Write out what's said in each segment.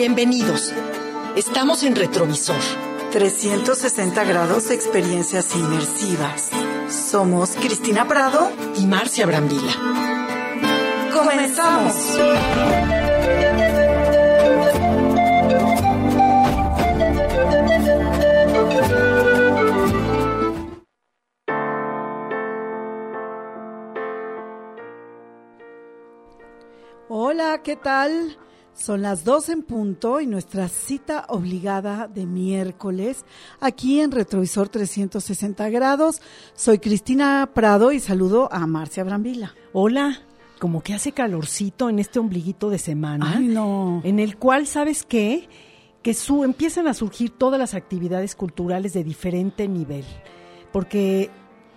Bienvenidos. Estamos en Retrovisor. 360 grados de experiencias inmersivas. Somos Cristina Prado y Marcia Brambila. ¡Comenzamos! Hola, ¿qué tal? Son las dos en punto y nuestra cita obligada de miércoles aquí en Retrovisor 360 grados. Soy Cristina Prado y saludo a Marcia Brambila. Hola, como que hace calorcito en este ombliguito de semana. Ay, no. En el cual, ¿sabes qué? Que su, empiezan a surgir todas las actividades culturales de diferente nivel. Porque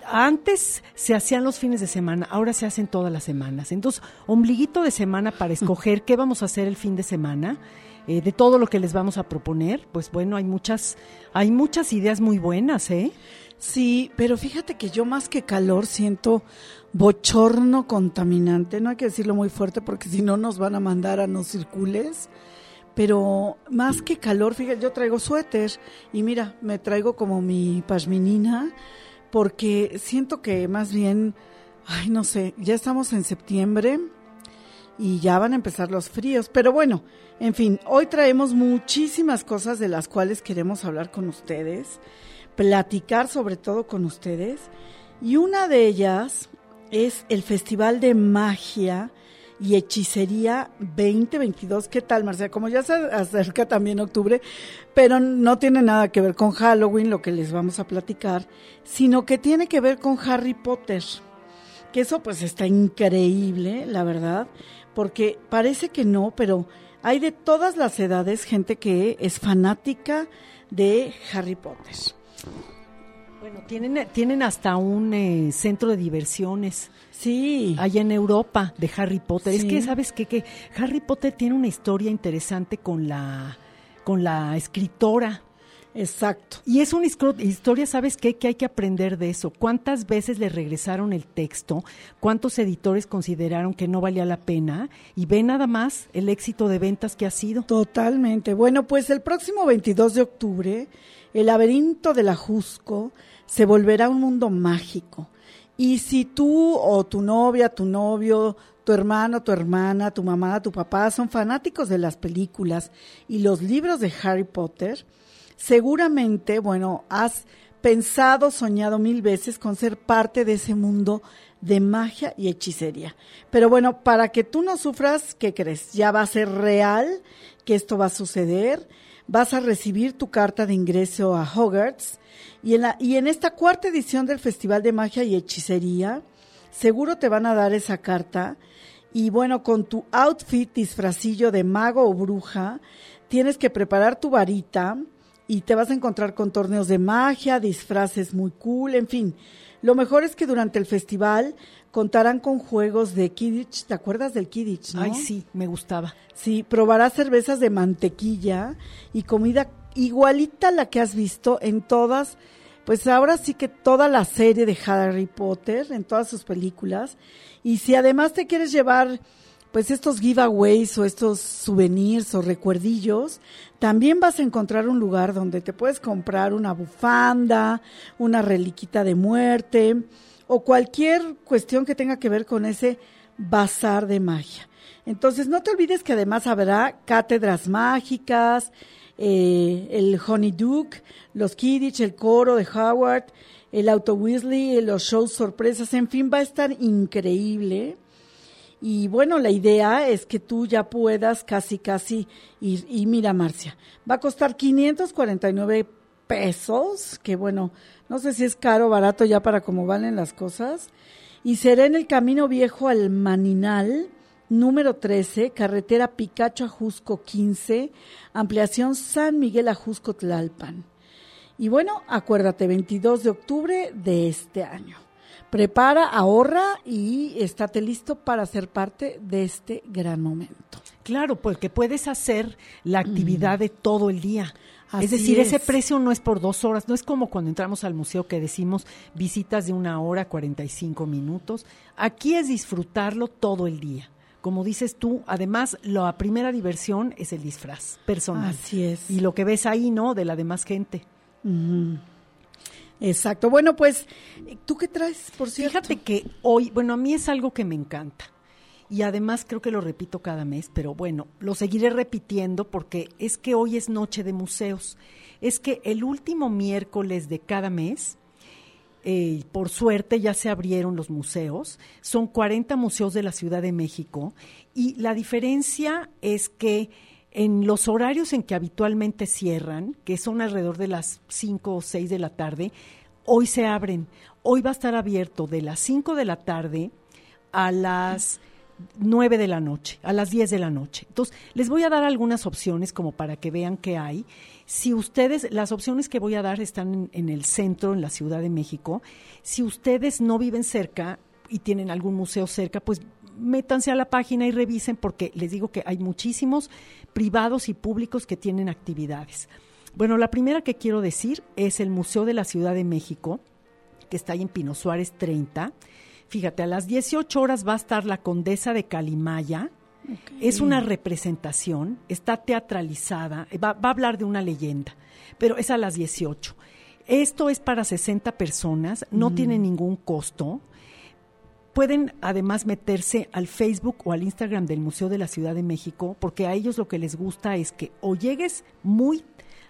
antes se hacían los fines de semana, ahora se hacen todas las semanas. Entonces, ombliguito de semana para escoger qué vamos a hacer el fin de semana, eh, de todo lo que les vamos a proponer. Pues bueno, hay muchas, hay muchas ideas muy buenas, ¿eh? Sí, pero fíjate que yo más que calor siento bochorno contaminante. No hay que decirlo muy fuerte porque si no nos van a mandar a no circules. Pero más que calor, fíjate, yo traigo suéter y mira, me traigo como mi pashminina porque siento que más bien, ay, no sé, ya estamos en septiembre y ya van a empezar los fríos, pero bueno, en fin, hoy traemos muchísimas cosas de las cuales queremos hablar con ustedes, platicar sobre todo con ustedes, y una de ellas es el Festival de Magia y Hechicería 2022. ¿Qué tal, Marcia? Como ya se acerca también octubre, pero no tiene nada que ver con Halloween, lo que les vamos a platicar, sino que tiene que ver con Harry Potter. Que eso pues está increíble, la verdad, porque parece que no, pero hay de todas las edades gente que es fanática de Harry Potter. Bueno, tienen, tienen hasta un eh, centro de diversiones. Sí. Allá en Europa, de Harry Potter. Es que, ¿sabes qué? Que Harry Potter tiene una historia interesante con la, con la escritora. Exacto. Y es una historia, ¿sabes qué? Que hay que aprender de eso. ¿Cuántas veces le regresaron el texto? ¿Cuántos editores consideraron que no valía la pena? Y ve nada más el éxito de ventas que ha sido. Totalmente. Bueno, pues el próximo 22 de octubre, el laberinto de la Jusco se volverá un mundo mágico. Y si tú o tu novia, tu novio, tu hermano, tu hermana, tu mamá, tu papá son fanáticos de las películas y los libros de Harry Potter, seguramente, bueno, has pensado, soñado mil veces con ser parte de ese mundo de magia y hechicería. Pero bueno, para que tú no sufras, ¿qué crees? Ya va a ser real que esto va a suceder. Vas a recibir tu carta de ingreso a Hogwarts y en, la, y en esta cuarta edición del Festival de Magia y Hechicería, seguro te van a dar esa carta. Y bueno, con tu outfit disfrazillo de mago o bruja, tienes que preparar tu varita y te vas a encontrar con torneos de magia, disfraces muy cool, en fin. Lo mejor es que durante el festival contarán con juegos de Kidditch, ¿te acuerdas del Kidditch? no? Ay, sí, me gustaba. Sí, probarás cervezas de mantequilla y comida igualita a la que has visto en todas, pues ahora sí que toda la serie de Harry Potter, en todas sus películas. Y si además te quieres llevar, pues estos giveaways o estos souvenirs o recuerdillos, también vas a encontrar un lugar donde te puedes comprar una bufanda, una reliquita de muerte o cualquier cuestión que tenga que ver con ese bazar de magia. Entonces, no te olvides que además habrá cátedras mágicas, eh, el Honeyduke, los Kidditch, el coro de Howard, el Auto Weasley, los shows sorpresas, en fin, va a estar increíble. Y bueno, la idea es que tú ya puedas casi, casi ir. Y mira, Marcia, va a costar 549 pesos, que bueno, no sé si es caro o barato ya para cómo valen las cosas. Y será en el Camino Viejo al Maninal, número 13, carretera Picacho Ajusco 15, ampliación San Miguel Ajusco Tlalpan. Y bueno, acuérdate, 22 de octubre de este año. Prepara, ahorra y estate listo para ser parte de este gran momento. Claro, porque puedes hacer la actividad de todo el día. Así es decir, ese es. precio no es por dos horas, no es como cuando entramos al museo que decimos visitas de una hora, 45 minutos. Aquí es disfrutarlo todo el día. como dices tú, además la primera diversión es el disfraz personal. Así es. Y lo que ves ahí, ¿no? De la demás gente. Exacto. Bueno, pues, ¿tú qué traes, por cierto? Fíjate que hoy, bueno, a mí es algo que me encanta. Y además creo que lo repito cada mes, pero bueno, lo seguiré repitiendo porque es que hoy es noche de museos. Es que el último miércoles de cada mes, eh, por suerte ya se abrieron los museos, son 40 museos de la Ciudad de México y la diferencia es que en los horarios en que habitualmente cierran, que son alrededor de las 5 o 6 de la tarde, hoy se abren. Hoy va a estar abierto de las 5 de la tarde a las 9 de la noche, a las 10 de la noche. Entonces, les voy a dar algunas opciones como para que vean qué hay. Si ustedes, las opciones que voy a dar están en, en, el centro, en la Ciudad de México. Si ustedes no viven cerca y tienen algún museo cerca, pues métanse a la página y revisen porque les digo que hay muchísimos privados y públicos que tienen actividades. Bueno, la primera que quiero decir es el Museo de la Ciudad de México, que está ahí en Pino Suárez 30. Fíjate, a las 18 horas va a estar la Condesa de Calimaya. Okay. Es una representación, está teatralizada, va, va, a hablar de una leyenda, pero es a las 18. Esto es para 60 personas, no mm. tiene ningún costo. Pueden además meterse al Facebook o al Instagram del Museo de la Ciudad de México, porque a ellos lo que les gusta es que o llegues muy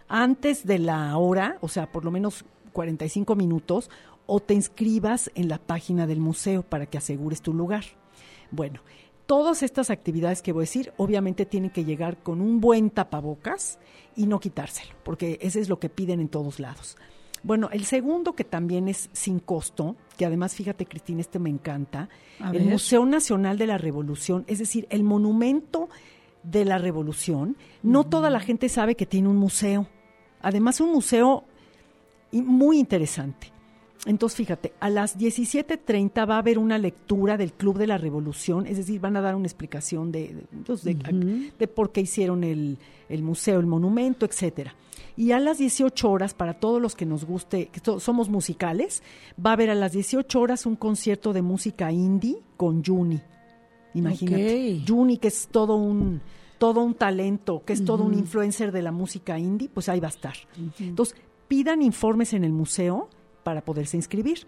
antes de la hora, o sea, por lo menos 45 minutos, o te inscribas en la página del museo para que asegures tu lugar. Bueno, todas estas actividades que voy a decir, obviamente tienen que llegar con un buen tapabocas y no quitárselo, porque ese es lo que piden en todos lados. Bueno, el segundo que también es sin costo, que además fíjate Cristina, este me encanta, el Museo Nacional de la Revolución, es decir, el monumento de la Revolución. No toda la gente sabe que tiene un museo. Además, un museo muy interesante. Entonces, fíjate, a las 17.30 va a haber una lectura del Club de la Revolución, es decir, van a dar una explicación de, de, de, uh -huh. de por qué hicieron el, el, museo, el monumento, etcétera. Y a las 18 horas, para todos los que nos guste, que somos musicales, va a haber a las 18 horas un concierto de música indie con Juni. Imagínate. Okay. Juni, que es todo un todo un talento, que es uh -huh. todo un influencer de la música indie, pues ahí va a estar. Uh -huh. Entonces, pidan informes en el museo para poderse inscribir.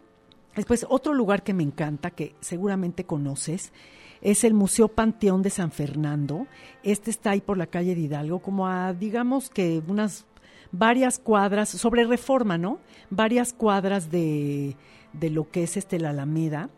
Después, otro lugar que me encanta, que seguramente conoces, es el Museo Panteón de San Fernando. Este está ahí por la calle de Hidalgo, como a, digamos que unas varias cuadras, sobre reforma, ¿no? Varias cuadras de, de lo que es este la Alameda.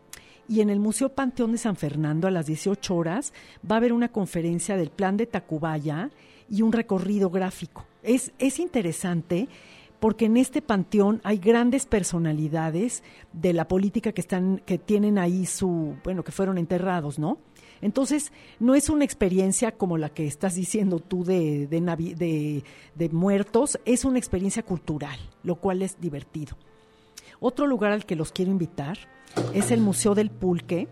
Y en el Museo Panteón de San Fernando, a las 18 horas, va a haber una conferencia del plan de Tacubaya y un recorrido gráfico. Es, es interesante porque en este panteón hay grandes personalidades de la política que están que tienen ahí su bueno que fueron enterrados no entonces no es una experiencia como la que estás diciendo tú de de, Navi, de, de muertos es una experiencia cultural lo cual es divertido otro lugar al que los quiero invitar es el museo del pulque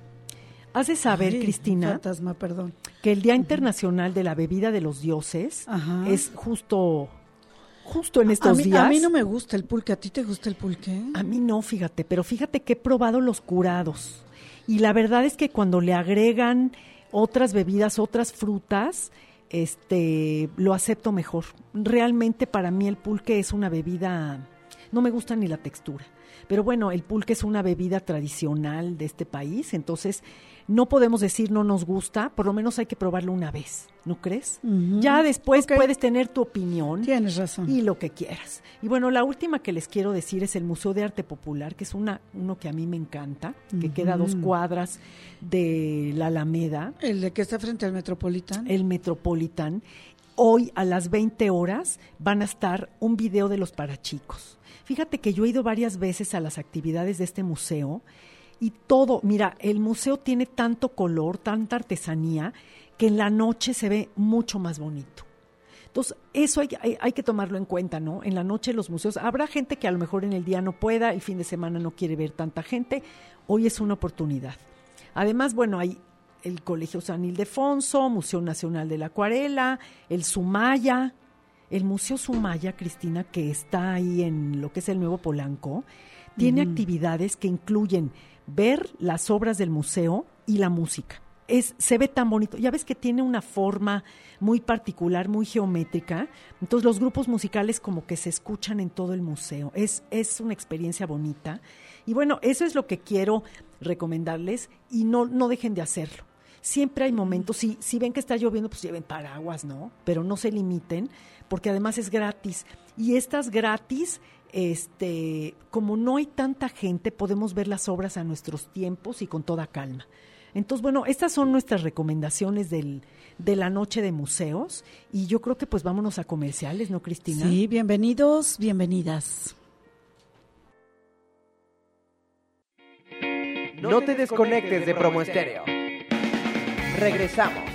Has de saber, Ay, Cristina, fantasma, perdón. que el Día Internacional de la Bebida de los Dioses Ajá. es justo justo en estos a mí, días. A mí no me gusta el pulque. ¿A ti te gusta el pulque? A mí no, fíjate, pero fíjate que he probado los curados. Y la verdad es que cuando le agregan otras bebidas, otras frutas, este, lo acepto mejor. Realmente para mí el pulque es una bebida, no me gusta ni la textura. Pero bueno, el pulque es una bebida tradicional de este país, entonces no podemos decir no nos gusta, por lo menos hay que probarlo una vez, ¿no crees? Uh -huh. Ya después okay. puedes tener tu opinión. Tienes razón. Y lo que quieras. Y bueno, la última que les quiero decir es el Museo de Arte Popular, que es una, uno que a mí me encanta, que uh -huh. queda a dos cuadras de la Alameda. El de que está frente al Metropolitan. El Metropolitan. Hoy a las 20 horas van a estar un video de los parachicos. Fíjate que yo he ido varias veces a las actividades de este museo y todo, mira, el museo tiene tanto color, tanta artesanía, que en la noche se ve mucho más bonito. Entonces, eso hay, hay, hay, que tomarlo en cuenta, ¿no? En la noche los museos, habrá gente que a lo mejor en el día no pueda, el fin de semana no quiere ver tanta gente, hoy es una oportunidad. Además, bueno, hay el Colegio San Ildefonso, Museo Nacional de la Acuarela, el Sumaya, el Museo Sumaya, Cristina, que está ahí en lo que es el Nuevo Polanco, tiene mm. actividades que incluyen ver las obras del museo y la música. es, se ve tan bonito. Ya ves que tiene una forma muy particular, muy geométrica. Entonces los grupos musicales como que se escuchan en todo el museo. Es, es una experiencia bonita. Y bueno, eso es lo que quiero recomendarles y no, no dejen de hacerlo. Siempre hay momentos, si, si ven que está lloviendo, pues lleven paraguas, ¿no? Pero no se limiten, porque además es gratis. Y estas gratis, este, como no hay tanta gente, podemos ver las obras a nuestros tiempos y con toda calma. Entonces, bueno, estas son nuestras recomendaciones del, de la noche de museos y yo creo que pues vámonos a comerciales, ¿no, Cristina? Sí, bienvenidos, bienvenidas. No te desconectes de Promo Estéreo. Regresamos.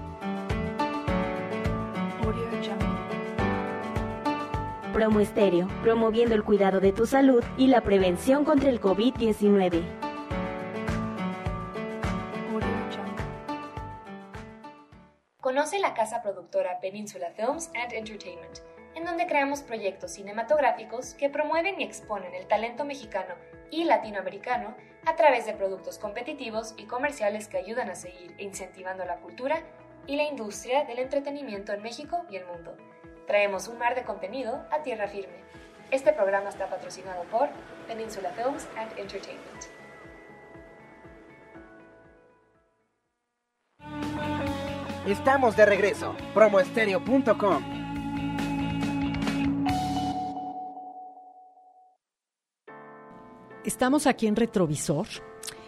Promo Estéreo, promoviendo el cuidado de tu salud y la prevención contra el COVID-19. Conoce la casa productora Peninsula Films and Entertainment, en donde creamos proyectos cinematográficos que promueven y exponen el talento mexicano y latinoamericano a través de productos competitivos y comerciales que ayudan a seguir incentivando la cultura y la industria del entretenimiento en México y el mundo. Traemos un mar de contenido a tierra firme. Este programa está patrocinado por Peninsula Films and Entertainment. Estamos de regreso. Promoestereo.com. Estamos aquí en Retrovisor,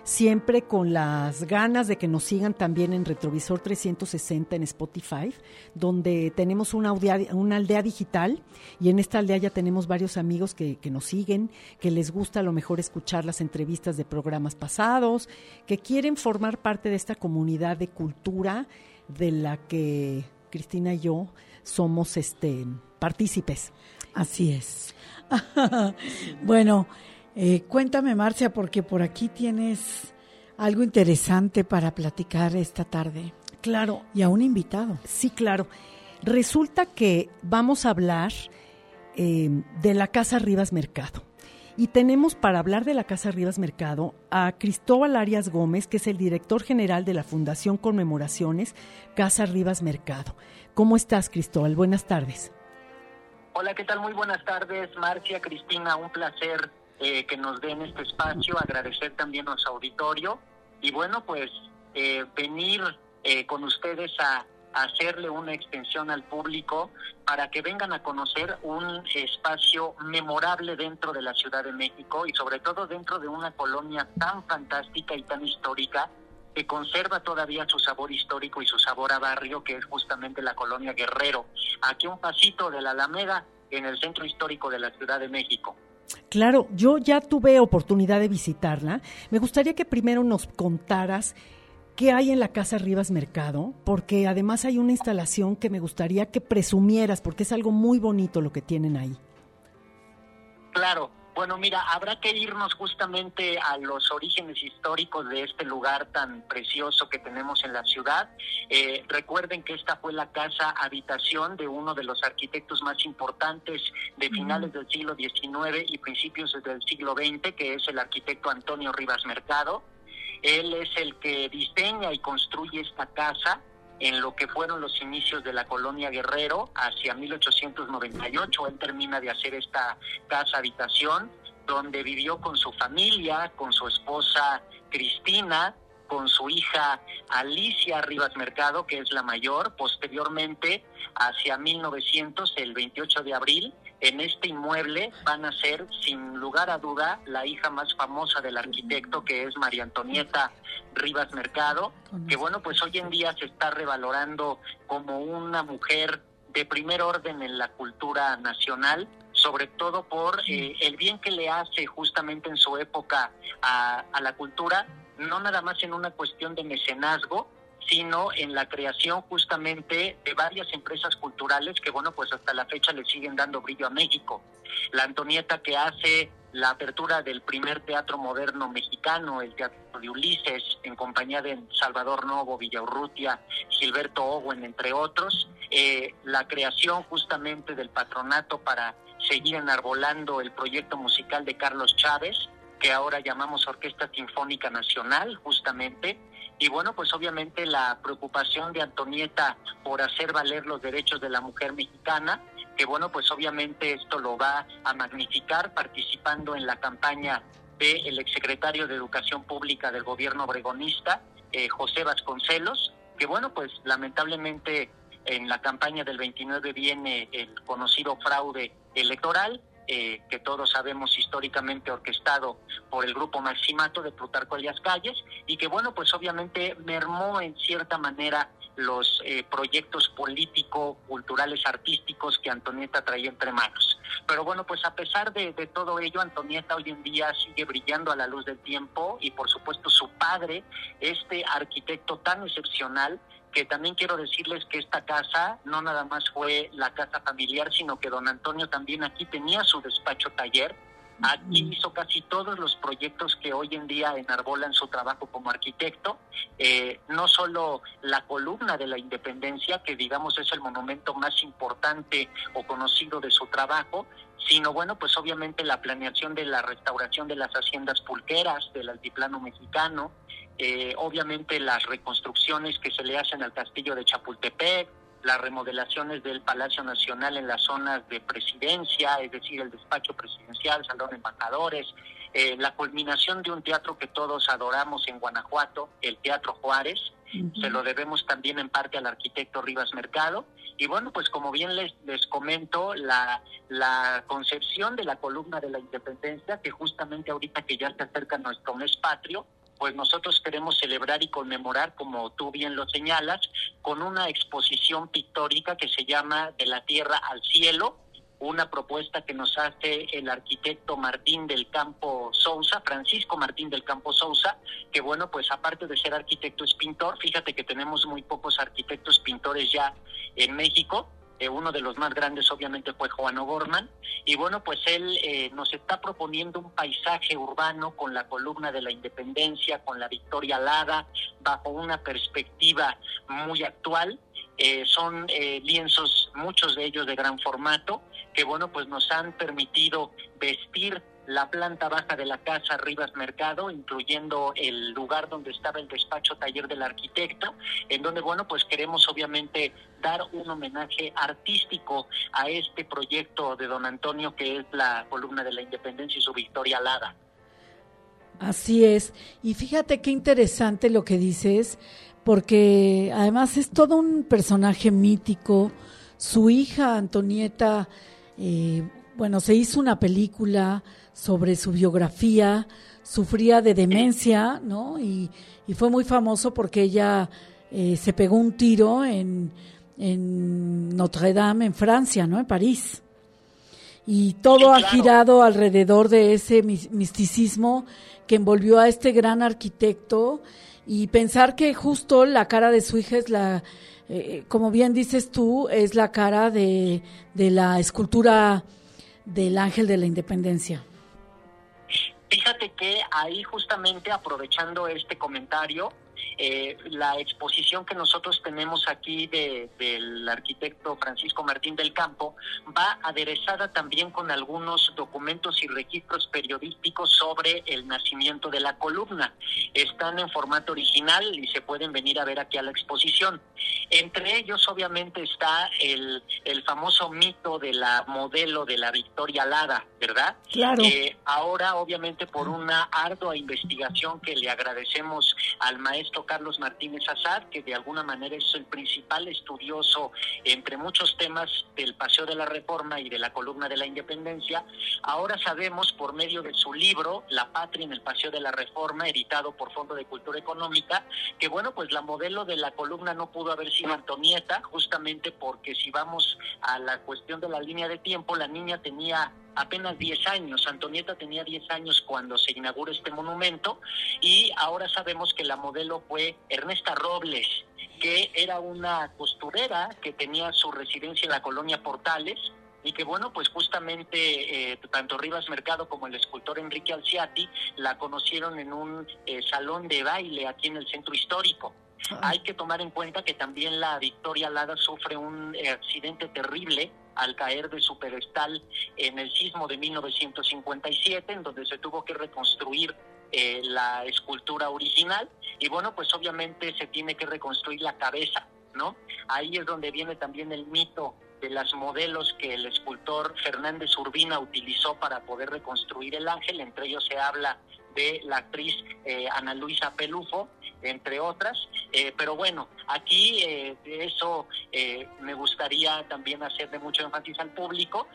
siempre con las ganas de que nos sigan también en Retrovisor 360 en Spotify, donde tenemos una, aldea, digital y en esta aldea ya tenemos varios amigos que, que nos siguen, que les gusta a lo mejor escuchar las entrevistas de programas pasados, que quieren formar parte de esta comunidad de cultura de la que Cristina y yo somos este partícipes. Así es. bueno, eh, cuéntame, Marcia, porque por aquí tienes algo interesante para platicar esta tarde. Claro. Y a un invitado. Sí, claro. Resulta que vamos a hablar eh, de la Casa Rivas Mercado. Y tenemos para hablar de la Casa Rivas Mercado a Cristóbal Arias Gómez, que es el director general de la Fundación Conmemoraciones Casa Rivas Mercado. ¿Cómo estás, Cristóbal? Buenas tardes. Hola, ¿qué tal? Muy buenas tardes, Marcia, Cristina, un placer eh, que nos den este espacio, agradecer también a su auditorio y bueno, pues eh, venir eh, con ustedes a, a hacerle una extensión al público para que vengan a conocer un espacio memorable dentro de la Ciudad de México y sobre todo dentro de una colonia tan fantástica y tan histórica que conserva todavía su sabor histórico y su sabor a barrio, que es justamente la colonia Guerrero, aquí un pasito de la Alameda, en el centro histórico de la Ciudad de México. Claro, yo ya tuve oportunidad de visitarla. Me gustaría que primero nos contaras qué hay en la Casa Rivas Mercado, porque además hay una instalación que me gustaría que presumieras, porque es algo muy bonito lo que tienen ahí. Claro, bueno, mira, habrá que irnos justamente a los orígenes históricos de este lugar tan precioso que tenemos en la ciudad. Eh, recuerden que esta fue la casa habitación de uno de los arquitectos más importantes de finales del siglo XIX y principios del siglo XX, que es el arquitecto Antonio Rivas Mercado. Él es el que diseña y construye esta casa en lo que fueron los inicios de la colonia Guerrero hacia 1898. Él termina de hacer esta casa habitación donde vivió con su familia, con su esposa Cristina, con su hija Alicia Rivas Mercado, que es la mayor. Posteriormente, hacia 1900, el 28 de abril, en este inmueble van a ser, sin lugar a duda, la hija más famosa del arquitecto, que es María Antonieta Rivas Mercado, que bueno, pues hoy en día se está revalorando como una mujer de primer orden en la cultura nacional, sobre todo por eh, el bien que le hace justamente en su época a, a la cultura, no nada más en una cuestión de mecenazgo, sino en la creación justamente de varias empresas culturales que, bueno, pues hasta la fecha le siguen dando brillo a México. La Antonieta que hace la apertura del primer teatro moderno mexicano, el Teatro de Ulises, en compañía de Salvador Novo, Villaurrutia, Gilberto Owen, entre otros, eh, la creación justamente del patronato para seguir enarbolando el proyecto musical de Carlos Chávez, que ahora llamamos Orquesta Sinfónica Nacional, justamente, y bueno, pues obviamente la preocupación de Antonieta por hacer valer los derechos de la mujer mexicana, que bueno, pues obviamente esto lo va a magnificar participando en la campaña del exsecretario de Educación Pública del gobierno obregonista, eh, José Vasconcelos, que bueno, pues lamentablemente en la campaña del 29 viene el conocido fraude electoral, eh, que todos sabemos históricamente orquestado por el grupo Maximato de Plutarco Elias Calles y que bueno pues obviamente mermó en cierta manera los eh, proyectos político, culturales, artísticos que Antonieta traía entre manos. Pero bueno, pues a pesar de, de, todo ello, Antonieta hoy en día sigue brillando a la luz del tiempo y por supuesto su padre, este arquitecto tan excepcional, que también quiero decirles que esta casa no nada más fue la casa familiar, sino que don Antonio también aquí tenía su despacho taller. Aquí hizo casi todos los proyectos que hoy en día enarbolan su trabajo como arquitecto. Eh, no solo la columna de la independencia, que digamos es el monumento más importante o conocido de su trabajo, sino bueno, pues obviamente la planeación de la restauración de las haciendas pulqueras del altiplano mexicano, eh, obviamente las reconstrucciones que se le hacen al castillo de Chapultepec, las remodelaciones del Palacio Nacional en las zonas de presidencia, es decir, el despacho presidencial, salón de embajadores, eh, la culminación de un teatro que todos adoramos en Guanajuato, el Teatro Juárez, se lo debemos también en parte al arquitecto Rivas Mercado. Y bueno, pues como bien les, les comento, la, la concepción de la columna de la independencia, que justamente ahorita que ya se acerca nuestro mes patrio, pues nosotros queremos celebrar y conmemorar, como tú bien lo señalas, con una exposición pictórica que se llama De la Tierra al Cielo, una propuesta que nos hace el arquitecto Martín del Campo Sousa, Francisco Martín del Campo Sousa, que bueno, pues aparte de ser arquitecto es pintor, fíjate que tenemos muy pocos arquitectos pintores ya en México, eh, uno de los más grandes obviamente fue Juan O'Gorman, y bueno, pues él eh, nos está proponiendo un paisaje urbano con la columna de la independencia, con la victoria alada, bajo una perspectiva muy actual. Eh, son lienzos, muchos de ellos de gran formato, que bueno, pues nos han permitido vestir la planta baja de la casa Rivas Mercado, incluyendo el lugar donde estaba el despacho taller del arquitecto, en donde, bueno, pues queremos obviamente dar un homenaje artístico a este proyecto de don Antonio, que es la columna de la independencia y su victoria alada. Así es. Y fíjate qué interesante lo que dices, porque además es todo un personaje mítico. Su hija Antonieta, eh, bueno, se hizo una película sobre su biografía, sufría de demencia, ¿no? Y, y fue muy famoso porque ella eh, se pegó un tiro en, en, Notre Dame, en Francia, ¿no? En París. Y todo Sí, ha girado alrededor de ese mis- misticismo que envolvió a este gran arquitecto y pensar que justo la cara de su hija es la, eh, como bien dices tú, es la cara de, de la escultura del ángel de la independencia. Fíjate que ahí justamente aprovechando este comentario, eh, la exposición que nosotros tenemos aquí de, del arquitecto Francisco Martín del Campo va aderezada también con algunos documentos y registros periodísticos sobre el nacimiento de la columna. Están en formato original y se pueden venir a ver aquí a la exposición. Entre ellos obviamente está el, el famoso mito de la modelo de la Victoria Alada, ¿verdad? Claro. Eh, ahora, obviamente, por una ardua investigación que le agradecemos al maestro Carlos Martínez Azad, que de alguna manera es el principal estudioso entre muchos temas del Paseo de la Reforma y de la columna de la Independencia. Ahora sabemos por medio de su libro La Patria en el Paseo de la Reforma, editado por Fondo de Cultura Económica, que bueno, pues la modelo de la columna no pudo haber sido Antonieta, justamente porque si vamos a la cuestión de la línea de tiempo, la niña tenía apenas 10 años. Antonieta tenía 10 años cuando se inauguró este monumento y ahora sabemos que la modelo fue Ernesta Robles, que era una costurera que tenía su residencia en la colonia Portales y que bueno, pues justamente eh, tanto Rivas Mercado como el escultor Enrique Alciati la conocieron en un eh, salón de baile aquí en el centro histórico. Hay que tomar en cuenta que también la Victoria Lada sufre un eh, accidente terrible al caer de su pedestal en el sismo de 1957, en donde se tuvo que reconstruir eh, la escultura original y bueno, pues obviamente se tiene que reconstruir la cabeza, ¿no? Ahí es donde viene también el mito de las modelos que el escultor Fernández Urbina utilizó para poder reconstruir el ángel, entre ellos se habla de la actriz eh, Ana Luisa Pelufo, entre otras. Eh, pero bueno, aquí eh, eso eh, me gustaría también hacerle mucho énfasis al público.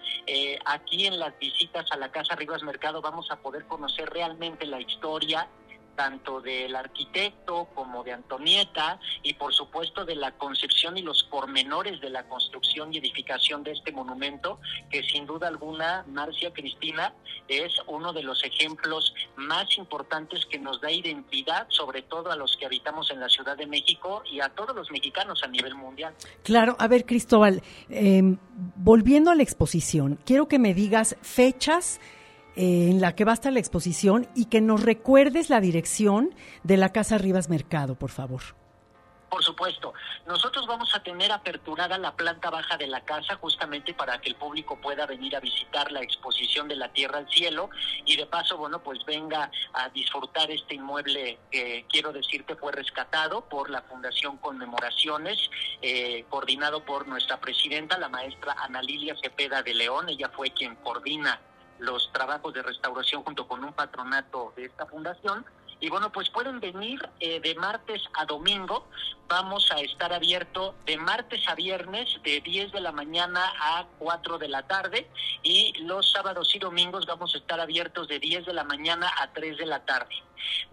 aquí en las visitas a la Casa Rivas Mercado vamos a poder conocer realmente la historia tanto del arquitecto como de Antonieta y por supuesto de la concepción y los pormenores de la construcción y edificación de este monumento, que sin duda alguna, Marcia Cristina, es uno de los ejemplos más importantes que nos da identidad, sobre todo a los que habitamos en la Ciudad de México y a todos los mexicanos a nivel mundial. Claro, a ver Cristóbal, eh, volviendo a la exposición, quiero que me digas fechas, en la que va a estar la exposición y que nos recuerdes la dirección de la Casa Rivas Mercado, por favor. Por supuesto, nosotros vamos a tener aperturada la planta baja de la casa justamente para que el público pueda venir a visitar la exposición de la Tierra al Cielo y de paso, bueno, pues venga a disfrutar este inmueble que quiero decirte fue rescatado por la Fundación Conmemoraciones, eh, coordinado por nuestra presidenta, la maestra Ana Lilia Cepeda de León, ella fue quien coordina los trabajos de restauración junto con un patronato de esta fundación. Y bueno, pues pueden venir eh, de martes a domingo. Vamos a estar abierto de martes a viernes de 10 de la mañana a 4 de la tarde y los sábados y domingos vamos a estar abiertos de 10 de la mañana a 3 de la tarde.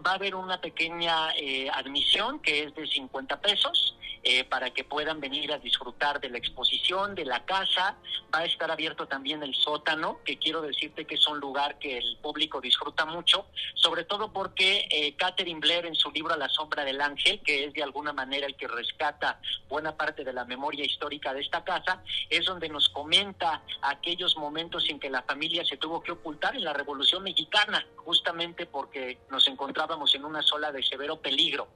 Va a haber una pequeña eh, admisión que es de 50 pesos eh, para que puedan venir a disfrutar de la exposición, de la casa. Va a estar abierto también el sótano, que quiero decirte que es un lugar que el público disfruta mucho, sobre todo porque eh, Catherine Blair en su libro la sombra del ángel, que es de alguna manera el que rescata buena parte de la memoria histórica de esta casa, es donde nos comenta aquellos momentos en que la familia se tuvo que ocultar en la Revolución Mexicana, justamente porque nos encontrábamos en una sola de severo peligro.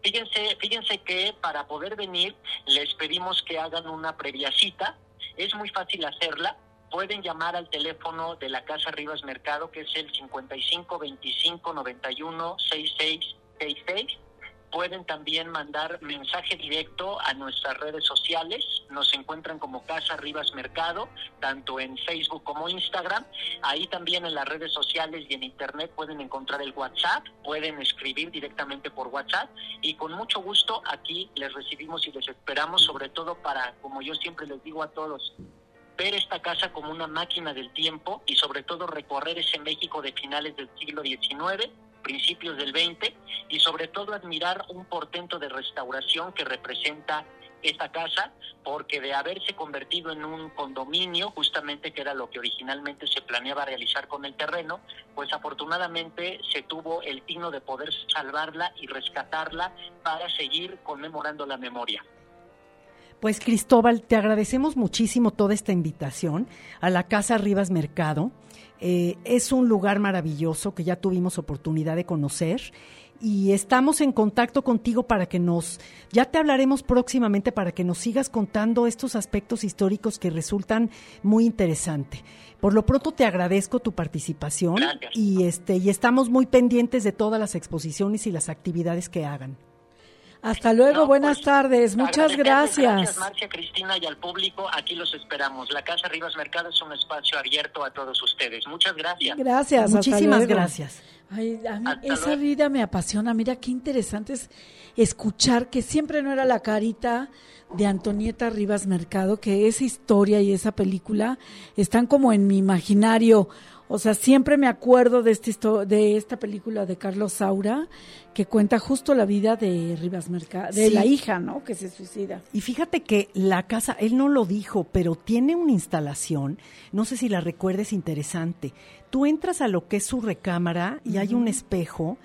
Fíjense, fíjense que para poder venir les pedimos que hagan una previa cita. Es muy fácil hacerla. Pueden llamar al teléfono de la Casa Rivas Mercado, que es el 55 25 91 66 66 Pueden también mandar mensaje directo a nuestras redes sociales. Nos encuentran como Casa Rivas Mercado, tanto en Facebook como Instagram. Ahí también en las redes sociales y en Internet pueden encontrar el WhatsApp. Pueden escribir directamente por WhatsApp. Y con mucho gusto aquí les recibimos y les esperamos, sobre todo para, como yo siempre les digo a todos, ver esta casa como una máquina del tiempo y sobre todo recorrer ese México de finales del siglo XIX principios del 20 y sobre todo admirar un portento de restauración que representa esta casa porque de haberse convertido en un condominio, justamente que era lo que originalmente se planeaba realizar con el terreno, pues afortunadamente se tuvo el tino de poder salvarla y rescatarla para seguir conmemorando la memoria. Pues Cristóbal, te agradecemos muchísimo toda esta invitación a la Casa Rivas Mercado. Eh, es un lugar maravilloso que ya tuvimos oportunidad de conocer y estamos en contacto contigo para que nos, ya te hablaremos próximamente para que nos sigas contando estos aspectos históricos que resultan muy interesantes. Por lo pronto te agradezco tu participación y este y estamos muy pendientes de todas las exposiciones y las actividades que hagan. Hasta luego, buenas pues, tardes, muchas gracias. Gracias Marcia, Cristina y al público, aquí los esperamos. La Casa Rivas Mercado es un espacio abierto a todos ustedes. Muchas gracias. Gracias, Muchísimas gracias. Ay, a mí Hasta esa luego. vida me apasiona. Mira qué interesante es escuchar que siempre no era la carita de Antonieta Rivas Mercado, que esa historia y esa película están como en mi imaginario. O sea, siempre me acuerdo de esta, histo- de esta película de Carlos Saura, que cuenta justo la vida de Rivas Mercado, de Sí. la hija, ¿no? Que se suicida. Y fíjate que la casa, él no lo dijo, pero tiene una instalación, no sé si la recuerdes, interesante. Tú entras a lo que es su recámara y hay un espejo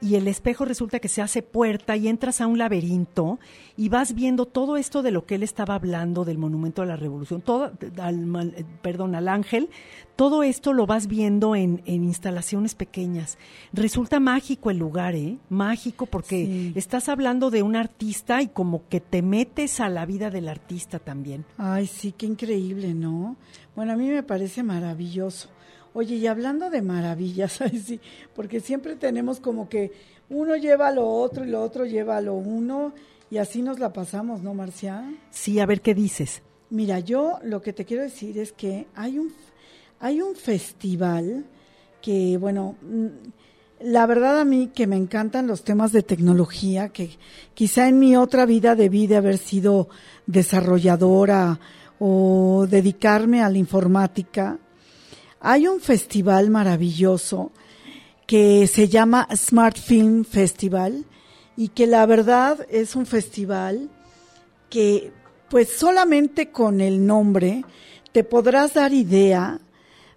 y el espejo resulta que se hace puerta y entras a un laberinto y vas viendo todo esto de lo que él estaba hablando del monumento a la revolución, todo, al, mal- eh, perdón, al ángel, todo esto lo vas viendo en, en instalaciones pequeñas. Resulta mágico el lugar, ¿eh? Mágico porque Sí. estás hablando de un artista y como que te metes a la vida del artista también. Ay, sí, qué increíble, ¿no? Bueno, a mí me parece maravilloso. Oye, y hablando de maravillas, ay, sí, porque siempre tenemos como que uno lleva a lo otro y lo otro lleva a lo uno y así nos la pasamos, ¿no, Marcia? Sí, a ver qué dices. Mira, yo lo que te quiero decir es que hay un, hay un festival que, bueno, mm, la verdad a mí que me encantan los temas de tecnología, que quizá en mi otra vida debí de haber sido desarrolladora o dedicarme a la informática. Hay un festival maravilloso que se llama Smart Film Festival y que la verdad es un festival que pues solamente con el nombre te podrás dar idea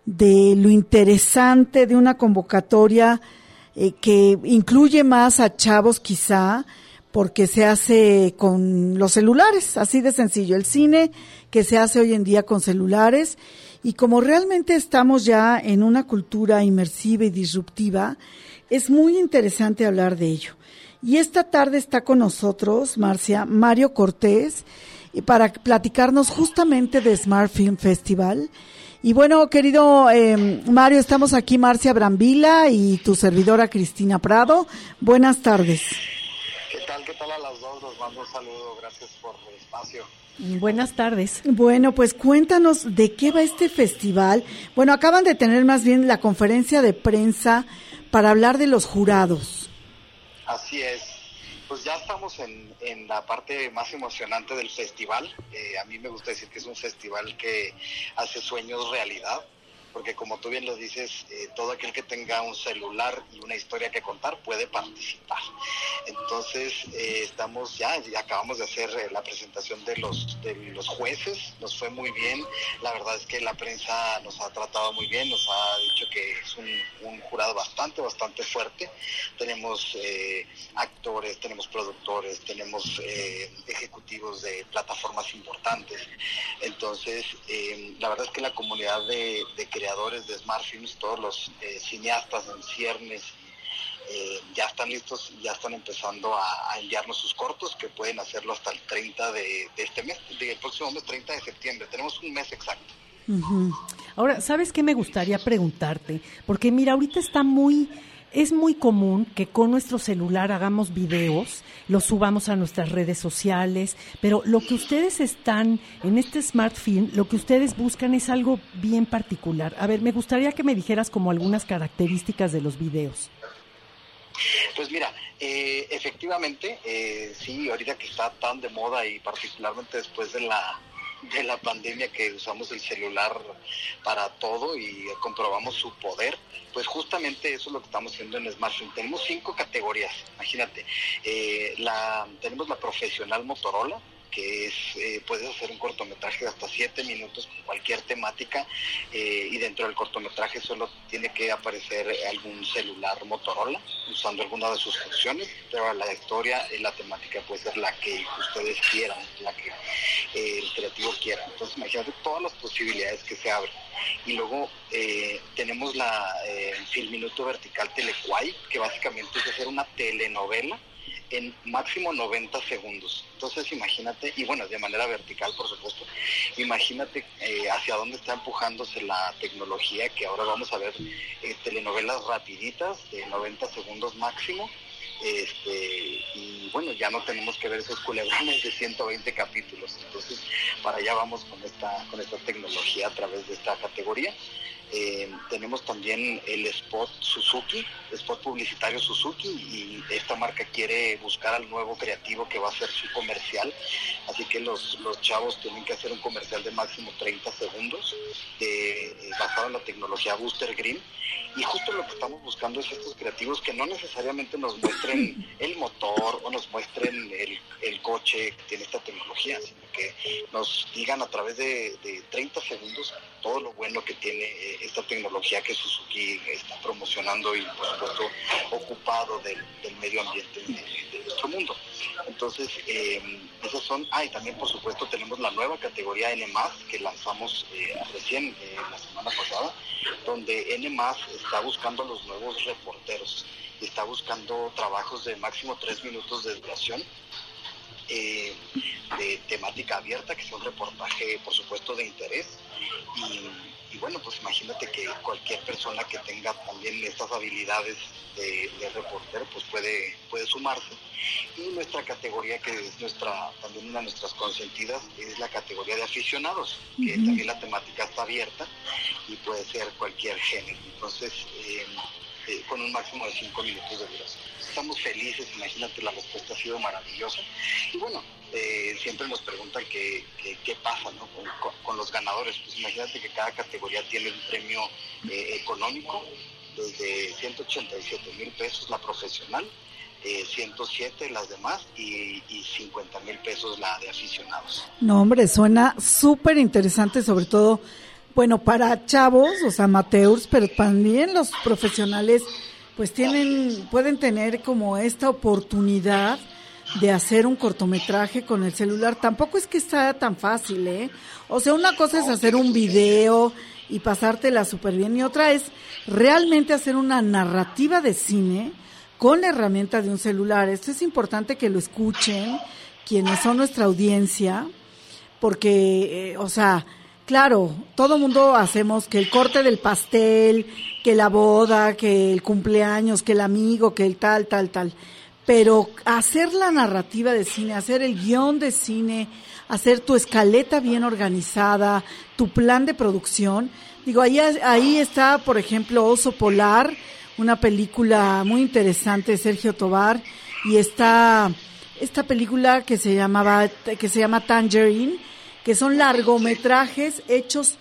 de lo interesante de una convocatoria eh, que incluye más a chavos quizá porque se hace con los celulares, así de sencillo, el cine que se hace hoy en día con celulares y como realmente estamos ya en una cultura inmersiva y disruptiva, es muy interesante hablar de ello. Y esta tarde está con nosotros, Marcia, Mario Cortés, y para platicarnos justamente de Smart Film Festival. Y bueno, querido eh, Mario, estamos aquí Marcia Brambila y tu servidora Cristina Prado. Buenas tardes. ¿Qué tal? ¿Qué tal a las dos? Mando un saludo. Gracias por el espacio. Buenas tardes. Bueno, pues cuéntanos de qué va este festival. Bueno, acaban de tener más bien la conferencia de prensa para hablar de los jurados. Así es. Pues ya estamos en, en la parte más emocionante del festival. Eh, a mí me gusta decir que es un festival que hace sueños realidad, porque como tú bien lo dices, eh, todo aquel que tenga un celular y una historia que contar puede participar. Entonces, eh, estamos ya, acabamos de hacer eh, la presentación de los, de los jueces, nos fue muy bien. La verdad es que la prensa nos ha tratado muy bien, nos ha dicho que es un, jurado bastante, bastante fuerte. Tenemos eh, actores, tenemos productores, tenemos ejecutivos de plataformas importantes. Entonces, la verdad es que la comunidad de, de creadores de Smart Films, todos los eh, cineastas en ciernes, eh, ya están listos ya están empezando a, enviarnos sus cortos, que pueden hacerlo hasta el 30 de, de este mes, del próximo mes, 30 de septiembre. Tenemos un mes exacto. Ahora, ¿sabes qué me gustaría preguntarte? Porque mira, ahorita está muy... Es muy común que con nuestro celular hagamos videos, los subamos a nuestras redes sociales, pero lo que ustedes están en este Smart Film, lo que ustedes buscan es algo bien particular. A ver, me gustaría que me dijeras como algunas características de los videos. Pues mira, eh, efectivamente, eh, sí, ahorita que está tan de moda y particularmente después de la de la pandemia que usamos el celular para todo y comprobamos su poder, pues justamente eso es lo que estamos haciendo en Smartphone. Tenemos cinco categorías, imagínate. Eh, la, tenemos la profesional Motorola, que es, eh, puedes hacer un cortometraje de hasta siete minutos con cualquier temática eh, y dentro del cortometraje solo tiene que aparecer algún celular Motorola usando alguna de sus funciones, pero la historia y la temática puede ser la que ustedes quieran, la que eh, el creativo quiera. Entonces imagínate todas las posibilidades que se abren. Y luego eh, tenemos la Filminuto Vertical Telequay, que básicamente es hacer una telenovela en máximo 90 segundos. Entonces imagínate, y bueno, de manera vertical por supuesto, imagínate eh, hacia dónde está empujándose la tecnología, que ahora vamos a ver eh, telenovelas rapiditas de 90 segundos máximo, Este, y bueno, ya no tenemos que ver esos culebrones de 120 capítulos. Entonces, para allá vamos con esta, con esta tecnología a través de esta categoría. Eh, tenemos también el spot Suzuki, spot publicitario Suzuki, y esta marca quiere buscar al nuevo creativo que va a ser su comercial. Así que los, los chavos tienen que hacer un comercial de máximo 30 segundos, eh, basado en la tecnología Booster Green. Y justo lo que estamos buscando es estos creativos que no necesariamente nos muestren el motor o nos muestren el, el coche que tiene esta tecnología, sino que nos digan a través de, de 30 segundos todo lo bueno que tiene eh, esta tecnología que Suzuki está promocionando y por supuesto ocupado del, medio ambiente de, nuestro mundo. Entonces, eh, esos son, ah, y también por supuesto tenemos la nueva categoría N que lanzamos eh, recién eh, la semana pasada, donde N está buscando a los nuevos reporteros, está buscando trabajos de máximo tres minutos de duración eh, de temática abierta, que sea un reportaje, por supuesto, de interés. Y, y, bueno, pues imagínate que cualquier persona que tenga también estas habilidades de, de, reportero, pues puede, puede sumarse. Y nuestra categoría, que es nuestra también una de nuestras consentidas, es la categoría de aficionados, que uh -huh. también la temática está abierta y puede ser cualquier género. Entonces, eh, eh, con un máximo de cinco minutos de duración. Estamos felices, imagínate, la respuesta ha sido maravillosa. Y bueno, eh, siempre nos preguntan qué, qué, pasa ¿no? con, los ganadores. Pues imagínate que cada categoría tiene un premio eh, económico, desde 187 mil pesos la profesional, eh, 107 las demás y, y 50 mil pesos la de aficionados. No, hombre, suena súper interesante, sobre todo bueno, para chavos, o sea, amateurs, pero también los profesionales, pues tienen, pueden tener como esta oportunidad de hacer un cortometraje con el celular. Tampoco es que sea tan fácil, ¿eh? O sea, una cosa es hacer un video y pasártela súper bien y otra es realmente hacer una narrativa de cine con la herramienta de un celular. Esto es importante que lo escuchen quienes son nuestra audiencia, porque, eh, o sea, Claro, todo mundo hacemos que el corte del pastel, que la boda, que el cumpleaños, que el amigo, que el tal, tal, tal. Pero hacer la narrativa de cine, hacer el guion de cine, hacer tu escaleta bien organizada, tu plan de producción. Digo, ahí, ahí está, por ejemplo, Oso Polar, una película muy interesante de Sergio Tobar, y está esta película que se llamaba, que se llama Tangerine, que son largometrajes hechos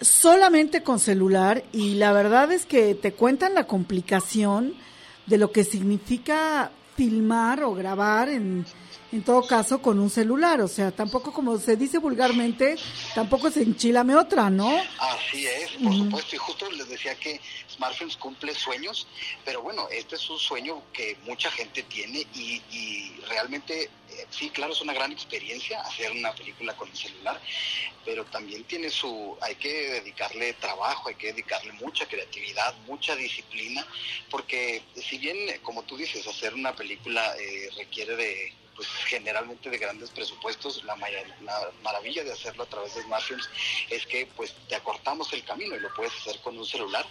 solamente con celular y la verdad es que te cuentan la complicación de lo que significa filmar o grabar en, en todo caso con un celular, o sea, tampoco como se dice vulgarmente, tampoco se enchilame otra, ¿no? Así es, por uh -huh. supuesto, y justo les decía que Smartfilms cumple sueños, pero bueno, este es un sueño que mucha gente tiene y, y realmente, sí, claro, es una gran experiencia hacer una película con el celular, pero también tiene su, hay que dedicarle trabajo, hay que dedicarle mucha creatividad, mucha disciplina, porque si bien, como tú dices, hacer una película eh, requiere de pues generalmente de grandes presupuestos, la, la, maravilla de hacerlo a través de smartphones es que pues te acortamos el camino y lo puedes hacer con un celular,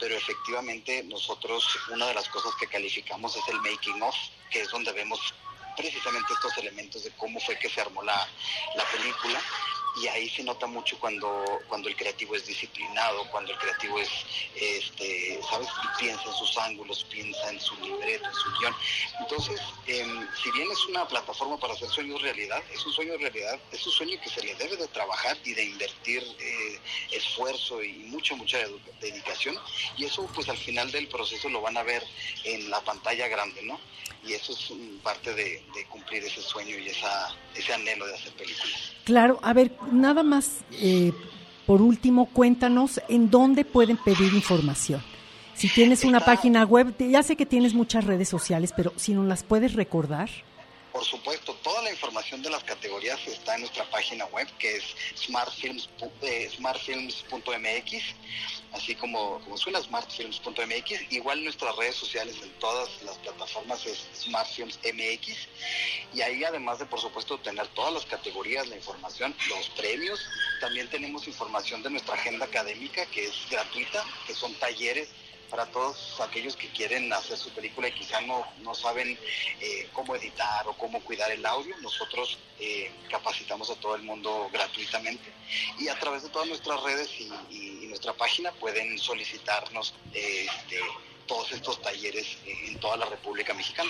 pero efectivamente nosotros una de las cosas que calificamos es el making of, que es donde vemos precisamente estos elementos de cómo fue que se armó la, la película y ahí se nota mucho cuando, cuando el creativo es disciplinado, cuando el creativo es, este, ¿sabes? Piensa en sus ángulos, piensa en su libreto, en su guion. Entonces, eh, si bien es una plataforma para hacer sueños realidad, es un sueño realidad, es un sueño que se le debe de trabajar y de invertir eh, esfuerzo y mucha, mucha dedicación. Y eso, pues al final del proceso lo van a ver en la pantalla grande, ¿no? Y eso es parte de, de cumplir ese sueño y esa, ese anhelo de hacer películas. Claro, a ver, nada más, eh, por último, cuéntanos en dónde pueden pedir información. Si tienes una página web, ya sé que tienes muchas redes sociales, pero si nos las puedes recordar. Por supuesto, toda la información de las categorías está en nuestra página web, que es smartfilms, eh, smartfilms.mx, así como, como suena smartfilms.mx. Igual nuestras redes sociales, en todas las plataformas, es smartfilmsmx. Y ahí, además de, por supuesto, tener todas las categorías, la información, los premios, también tenemos información de nuestra agenda académica, que es gratuita, que son talleres para todos aquellos que quieren hacer su película y quizá no, no saben eh, cómo editar o cómo cuidar el audio, nosotros eh, capacitamos a todo el mundo gratuitamente y a través de todas nuestras redes y, nuestra página pueden solicitarnos este, todos estos talleres en toda la República Mexicana.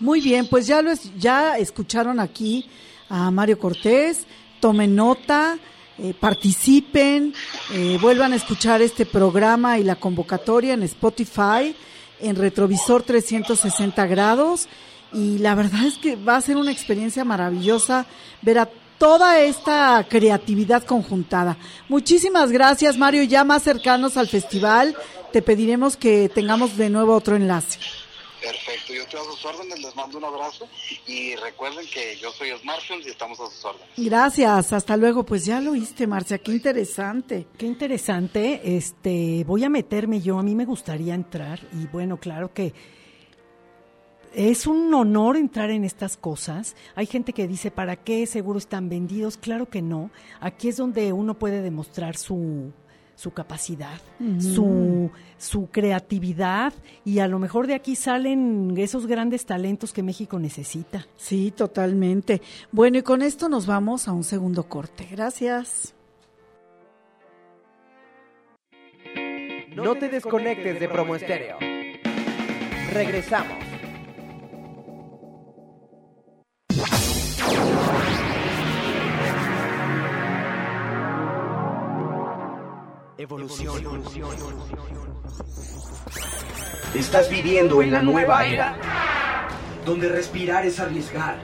Muy bien, pues ya, lo ya escucharon aquí a Mario Cortés, tomen nota. Eh, participen, eh, vuelvan a escuchar este programa y la convocatoria en Spotify, en Retrovisor 360 grados. Y la verdad es que va a ser una experiencia maravillosa ver a toda esta creatividad conjuntada. Muchísimas gracias, Mario. Ya más cercanos al festival, te pediremos que tengamos de nuevo otro enlace. Perfecto, yo estoy a sus órdenes, les mando un abrazo y recuerden que yo soy Osmartions y estamos a sus órdenes. Gracias, hasta luego. Pues ya lo oíste, Marcia, qué interesante. Qué interesante, este, voy a meterme yo, a mí me gustaría entrar y bueno, claro que es un honor entrar en estas cosas. Hay gente que dice, ¿para qué? Seguro están vendidos. Claro que no. Aquí es donde uno puede demostrar su, su capacidad, su, su creatividad y a lo mejor de aquí salen esos grandes talentos que México necesita. Sí, totalmente. Bueno, y con esto nos vamos a un segundo corte. Gracias. No te desconectes de Promo Estéreo. Regresamos. Evolución. Estás viviendo en la nueva era, donde respirar es arriesgar,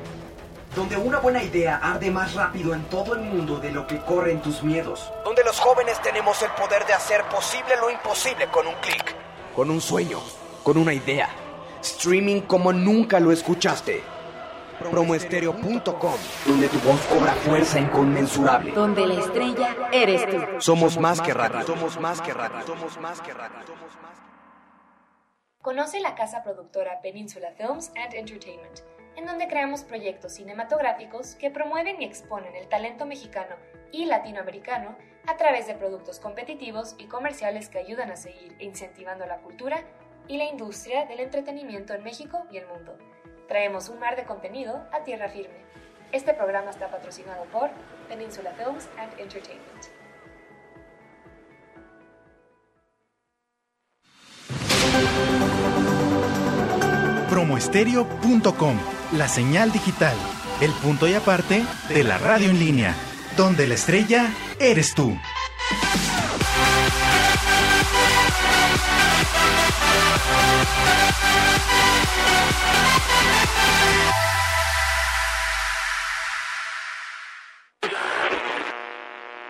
donde una buena idea arde más rápido en todo el mundo de lo que corren tus miedos, donde los jóvenes tenemos el poder de hacer posible lo imposible con un clic, con un sueño, con una idea. Streaming como nunca lo escuchaste promoestereo.com, donde tu voz cobra fuerza inconmensurable. Donde la estrella eres tú. Somos más que radio. Somos más que radio. Somos más que radio. Conoce la casa productora Peninsula Films and Entertainment, en donde creamos proyectos cinematográficos que promueven y exponen el talento mexicano y latinoamericano a través de productos competitivos y comerciales que ayudan a seguir incentivando la cultura y la industria del entretenimiento en México y el mundo. Traemos un mar de contenido a tierra firme. Este programa está patrocinado por Peninsula Films and Entertainment. Promoestereo.com, la señal digital, el punto y aparte de la radio en línea, donde la estrella eres tú.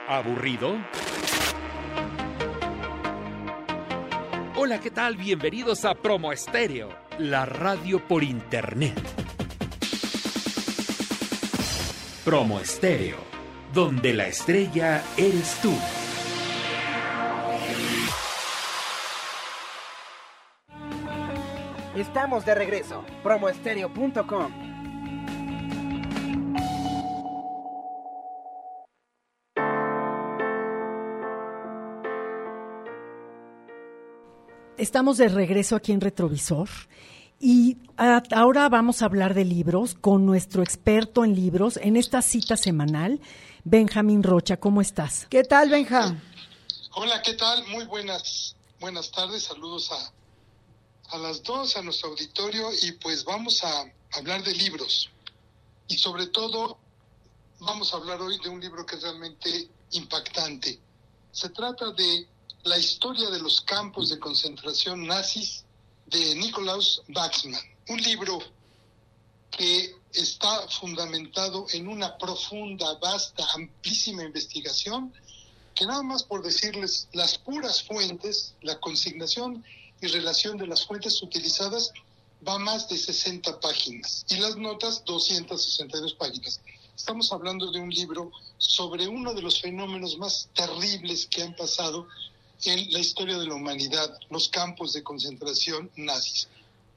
¿Aburrido? Hola, ¿qué tal? Bienvenidos a Promo Estéreo, la radio por internet. Promo Estéreo, donde la estrella eres tú. Estamos de regreso. Promoestereo.com Estamos de regreso aquí en Retrovisor y ahora vamos a hablar de libros con nuestro experto en libros en esta cita semanal, Benjamín Rocha. ¿Cómo estás? ¿Qué tal, Benja? Hola, ¿qué tal? Muy buenas, buenas tardes. Saludos a, a las dos, a nuestro auditorio y pues vamos a hablar de libros. Y sobre todo vamos a hablar hoy de un libro que es realmente impactante. Se trata de la historia de los campos de concentración nazis de Nikolaus Baxman, un libro que está fundamentado en una profunda, vasta, amplísima investigación, que nada más por decirles las puras fuentes, la consignación y relación de las fuentes utilizadas va más de 60 páginas y las notas 262 páginas. Estamos hablando de un libro sobre uno de los fenómenos más terribles que han pasado en la historia de la humanidad, los campos de concentración nazis.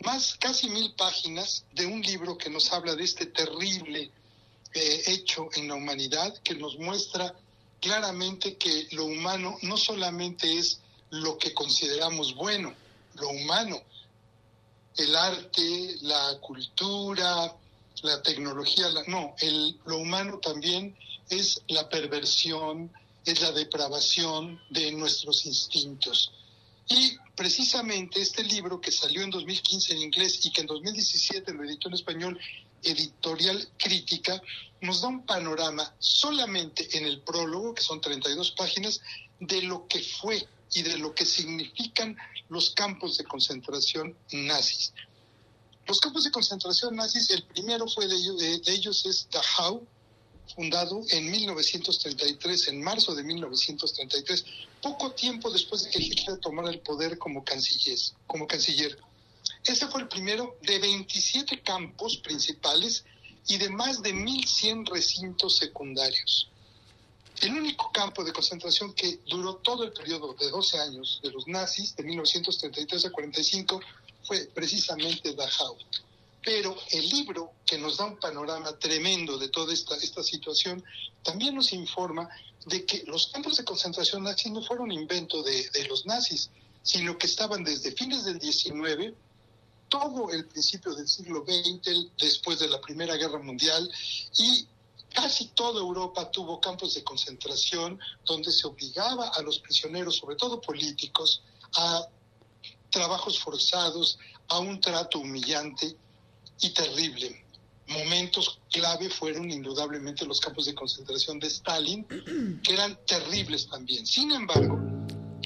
Más casi mil páginas de un libro que nos habla de este terrible eh, hecho en la humanidad, que nos muestra claramente que lo humano no solamente es lo que consideramos bueno, lo humano. El arte, la cultura, la tecnología, no, el, lo humano también es la perversión, es la depravación de nuestros instintos. Y precisamente este libro que salió en 2015 en inglés y que en 2017 lo editó en español, Editorial Crítica, nos da un panorama solamente en el prólogo, que son 32 páginas, de lo que fue y de lo que significan los campos de concentración nazis. Los campos de concentración nazis, el primero fue de ellos, de, ellos es Dachau, fundado en 1933, en marzo de 1933, poco tiempo después de que Hitler tomara el poder como canciller. Como canciller. Este fue el primero de 27 campos principales y de más de 1.100 recintos secundarios. El único campo de concentración que duró todo el periodo de 12 años de los nazis, de 1933 a 45, fue precisamente Dachau. Pero el libro, que nos da un panorama tremendo de toda esta, esta situación, también nos informa de que los campos de concentración nazis no fueron invento de, de los nazis, sino que estaban desde fines del 19 todo el principio del siglo XX, después de la Primera Guerra Mundial, y casi toda Europa tuvo campos de concentración donde se obligaba a los prisioneros, sobre todo políticos, a trabajos forzados, a un trato humillante y terrible. Momentos clave fueron indudablemente los campos de concentración de Stalin, que eran terribles también. Sin embargo,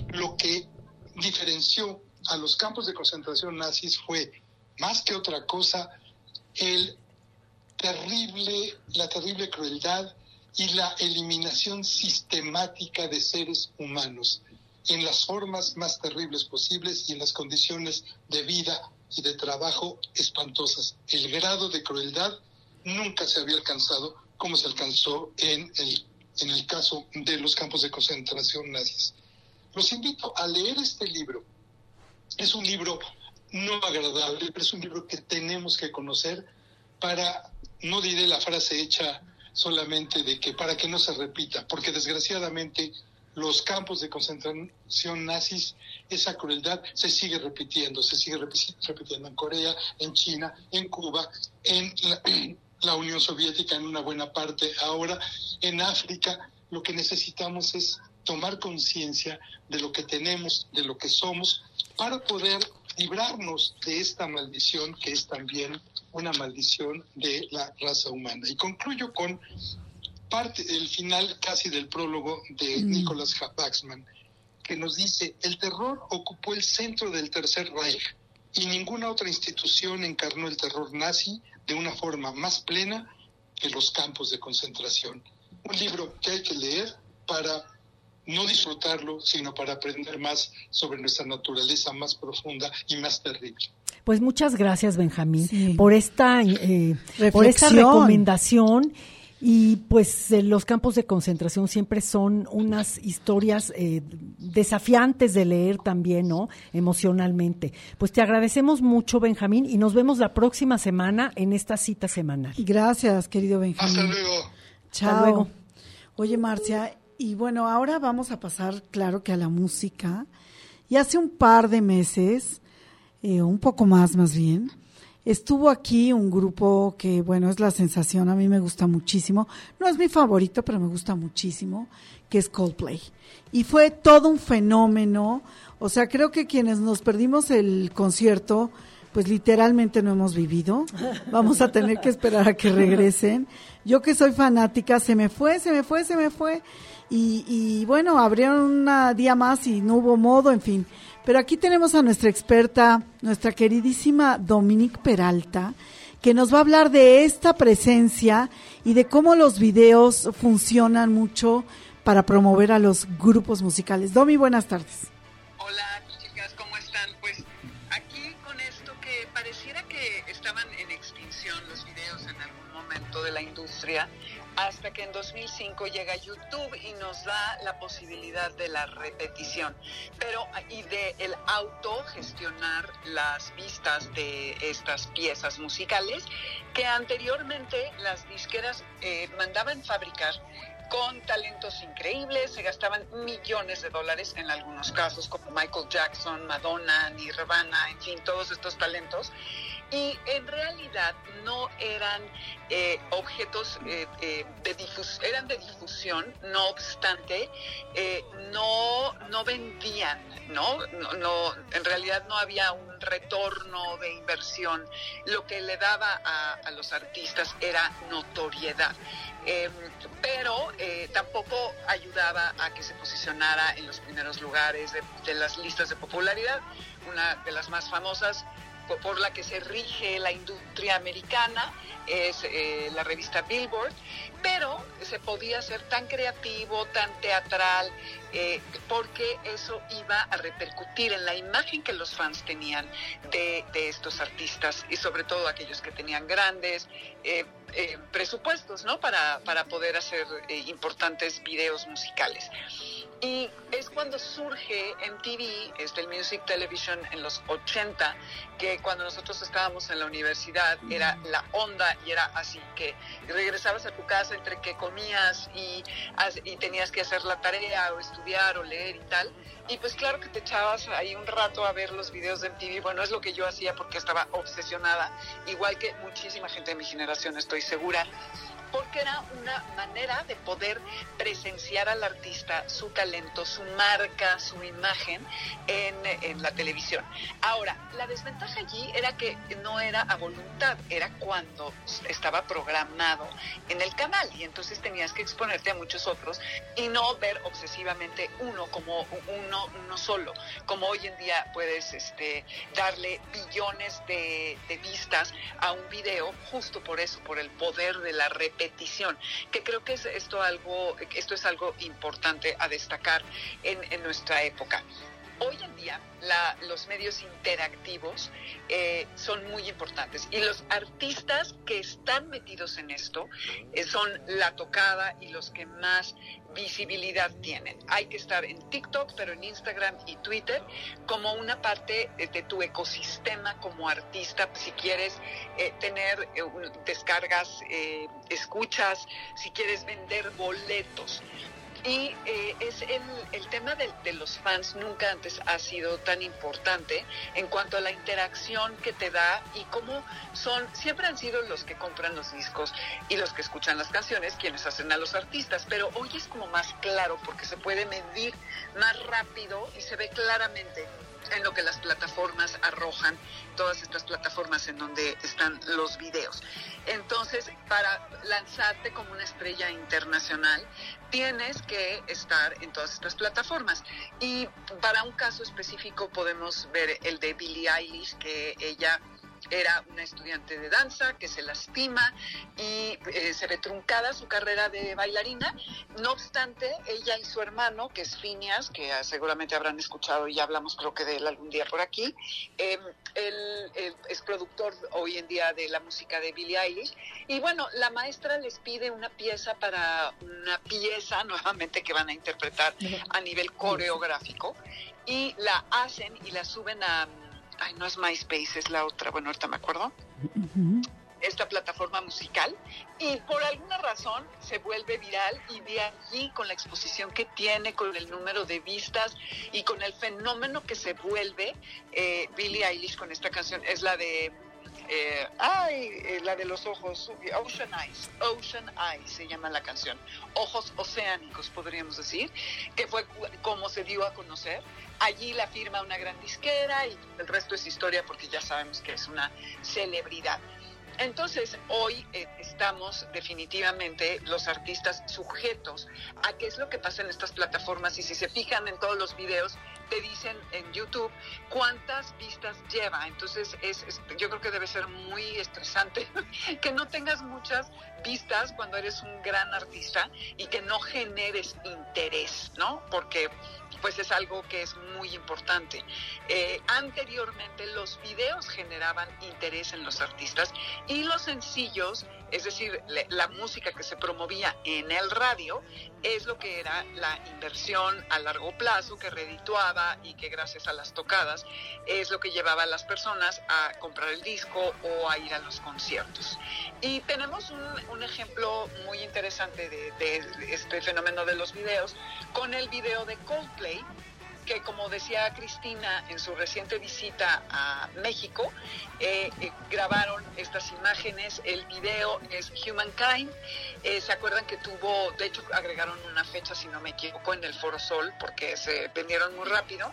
lo que diferenció a los campos de concentración nazis fue, más que otra cosa, el terrible, la terrible crueldad y la eliminación sistemática de seres humanos en las formas más terribles posibles y en las condiciones de vida y de trabajo espantosas. El grado de crueldad nunca se había alcanzado como se alcanzó en el, en el caso de los campos de concentración nazis. Los invito a leer este libro. Es un libro no agradable, pero es un libro que tenemos que conocer para, no diré la frase hecha solamente de que para que no se repita, porque desgraciadamente los campos de concentración nazis, esa crueldad se sigue repitiendo, se sigue repitiendo en Corea, en China, en Cuba, en la, Unión Soviética en una buena parte, ahora en África. Lo que necesitamos es tomar conciencia de lo que tenemos, de lo que somos, para poder librarnos de esta maldición que es también una maldición de la raza humana. Y concluyo con parte, el final casi del prólogo de mm. Nicholas Baxman, que nos dice, el terror ocupó el centro del Tercer Reich y ninguna otra institución encarnó el terror nazi de una forma más plena que los campos de concentración. Un libro que hay que leer para no disfrutarlo, sino para aprender más sobre nuestra naturaleza más profunda y más terrible. Pues muchas gracias, Benjamín, por esta eh, por esta recomendación y pues eh, los campos de concentración siempre son unas historias eh, desafiantes de leer también, ¿no? Emocionalmente. Pues te agradecemos mucho, Benjamín, y nos vemos la próxima semana en esta cita semanal. Gracias, querido Benjamín. Hasta luego. Chao. luego. Oye, Marcia, y bueno, ahora vamos a pasar, claro que a la música. Y hace un par de meses, eh, un poco más más bien, Estuvo aquí un grupo que, bueno, es la sensación, a mí me gusta muchísimo. No es mi favorito, pero me gusta muchísimo, que es Coldplay. Y fue todo un fenómeno. O sea, creo que quienes nos perdimos el concierto, pues literalmente no hemos vivido. Vamos a tener que esperar a que regresen. Yo que soy fanática, se me fue, se me fue, se me fue. Y, bueno, abrieron un día más y no hubo modo, en fin. Pero aquí tenemos a nuestra experta, nuestra queridísima Dominique Peralta, que nos va a hablar de esta presencia y de cómo los videos funcionan mucho para promover a los grupos musicales. Domi, buenas tardes. Hola chicas, ¿cómo están? Pues aquí con esto que pareciera que estaban en extinción los videos en algún momento de la industria, hasta que en 2005 llega YouTube y nos da la posibilidad de la repetición, pero y de el autogestionar las vistas de estas piezas musicales que anteriormente las disqueras eh, mandaban fabricar con talentos increíbles, se gastaban millones de dólares en algunos casos, como Michael Jackson, Madonna, Nirvana, en fin, todos estos talentos y en realidad no eran eh, objetos eh, eh, de difusión, eran de difusión, no obstante, no, no vendían, ¿no? ¿no? En realidad no había un retorno de inversión. Lo que le daba a, los artistas era notoriedad. Em, pero tampoco ayudaba a que se posicionara en los primeros lugares de las listas de popularidad. Una de las más famosas por la que se rige la industria americana, es eh, la revista Billboard, pero se podía ser tan creativo, tan teatral, eh, porque eso iba a repercutir en la imagen que los fans tenían de, estos artistas y sobre todo aquellos que tenían grandes eh, presupuestos, ¿no? Para, para poder hacer importantes videos musicales. Y es cuando surge MTV, este, el Music Television en los 80, que cuando nosotros estábamos en la universidad era la onda y era así, que regresabas a tu casa entre que comías y, y tenías que hacer la tarea o estudiar o leer y tal. Y pues claro que te echabas ahí un rato a ver los videos de MTV. Bueno, es lo que yo hacía porque estaba obsesionada, igual que muchísima gente de mi generación, estoy segura porque era una manera de poder presenciar al artista, su talento, su marca, su imagen en, la televisión. Ahora, la desventaja allí era que no era a voluntad, era cuando estaba programado en el canal y entonces tenías que exponerte a muchos otros y no ver obsesivamente uno como uno, uno solo, como hoy en día puedes este, darle billones de, de vistas a un video justo por eso, por el poder de la repetición que creo que es esto es algo importante a destacar en nuestra época. Hoy en día los medios interactivos eh, son muy importantes y los artistas que están metidos en esto eh, son la tocada y los que más visibilidad tienen. Hay que estar en TikTok, pero en Instagram y Twitter como una parte de tu ecosistema como artista, si quieres eh, tener descargas, escuchas, si quieres vender boletos. Y eh, es el, el tema de, de, los fans nunca antes ha sido tan importante en cuanto a la interacción que te da y cómo son, siempre han sido los que compran los discos y los que escuchan las canciones quienes hacen a los artistas, pero hoy es como más claro porque se puede medir más rápido y se ve claramente en lo que las plataformas arrojan, todas estas plataformas en donde están los videos. Entonces, para lanzarte como una estrella internacional, tienes que estar en todas estas plataformas. Y para un caso específico podemos ver el de Billie Eilish, que ella era una estudiante de danza que se lastima y eh, se ve truncada su carrera de bailarina. No obstante, ella y su hermano, que es Phineas, que seguramente habrán escuchado y ya hablamos creo que de él algún día por aquí, em, él, es productor hoy en día de la música de Billie Eilish. Y bueno, la maestra les pide una pieza para una pieza nuevamente que van a interpretar a nivel coreográfico y la hacen y la suben a ay, no es MySpace, es la otra, bueno, ahorita me acuerdo, esta plataforma musical, y por alguna razón se vuelve viral y de allí con la exposición que tiene, con el número de vistas y con el fenómeno que se vuelve eh, Billie Eilish con esta canción, es la de eh, ay, eh, la de los ojos, Ocean Eyes, Ocean Eyes se llama la canción, ojos oceánicos podríamos decir, que fue como se dio a conocer. Allí la firma una gran disquera y el resto es historia porque ya sabemos que es una celebridad. Entonces, hoy eh, estamos definitivamente los artistas sujetos a qué es lo que pasa en estas plataformas y si se fijan en todos los videos, te dicen en YouTube cuántas vistas lleva. Entonces, es, yo creo que debe ser muy estresante que no tengas muchas vistas cuando eres un gran artista y que no generes interés, ¿no? Porque pues es algo que es muy importante. Eh, anteriormente los videos generaban interés en los artistas y los sencillos, es decir, la música que se promovía en el radio, es lo que era la inversión a largo plazo que redituaba y que gracias a las tocadas es lo que llevaba a las personas a comprar el disco o a ir a los conciertos. Y tenemos un, ejemplo muy interesante de, de este fenómeno de los videos con el video de Coldplay que como decía Cristina en su reciente visita a México, eh, eh, grabaron estas imágenes, el video es Humankind, eh, se acuerdan que tuvo, de hecho agregaron una fecha si no me equivoco en el Foro Sol porque se vendieron muy rápido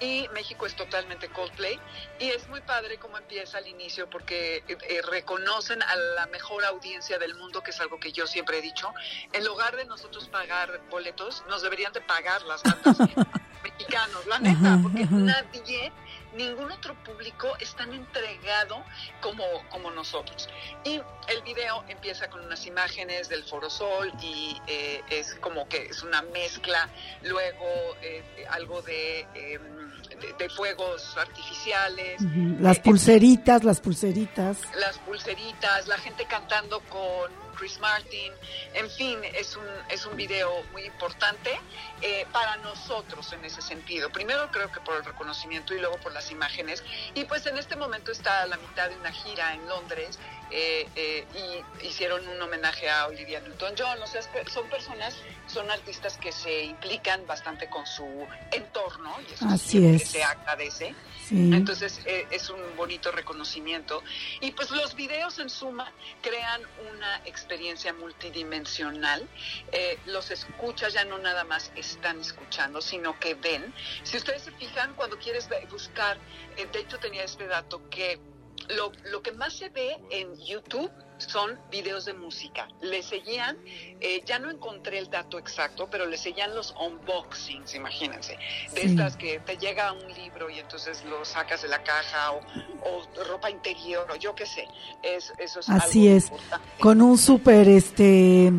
y México es totalmente Coldplay. Y es muy padre cómo empieza al inicio porque reconocen a la mejor audiencia del mundo que es algo que yo siempre he dicho. En lugar de nosotros pagar boletos nos deberían de pagar las bandas mexicanos, la neta, porque nadie, ningún otro público es tan entregado como, como nosotros. Y el video empieza con unas imágenes del Foro Sol y eh, es como que es una mezcla, luego eh, algo em, de, de, fuegos artificiales. Las pulseritas, las pulseritas. Las pulseritas, la gente cantando con Chris Martin, en fin, es un, es un video muy importante eh, para nosotros en ese sentido. Primero creo que por el reconocimiento y luego por las imágenes. Y pues en este momento está a la mitad de una gira en Londres eh, eh, y hicieron un homenaje a Olivia Newton-John. O sea, son personas, son artistas que se implican bastante con su entorno y eso Así es. que se agradece. Entonces es un bonito reconocimiento. Y pues los videos en suma crean una experiencia multidimensional. los escuchas ya no nada más están escuchando, sino que ven. Si ustedes se fijan, cuando quieres buscar, eh, de hecho tenía este dato que lo, lo, que más se ve en YouTube son videos de música. Le seguían, eh, ya no encontré el dato exacto, pero le seguían los unboxings, imagínense, de estas que te llega un libro y entonces lo sacas de la caja o, ropa interior o yo qué sé. Es, eso es Así es, con un súper, este,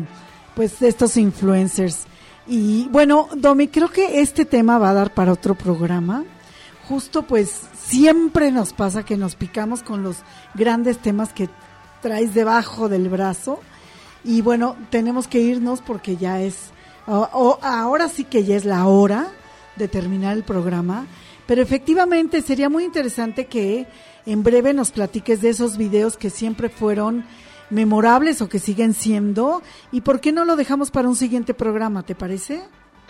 pues estos influencers y bueno, Domi, creo que este tema va a dar para otro programa. Justo pues siempre nos pasa que nos picamos con los grandes temas que traes debajo del brazo. Y bueno, tenemos que irnos porque ya es, ahora sí que ya es la hora de terminar el programa. Pero efectivamente sería muy interesante que en breve nos platiques de esos videos que siempre fueron memorables o que siguen siendo. ¿Y por qué no lo dejamos para un siguiente programa? ¿Te parece?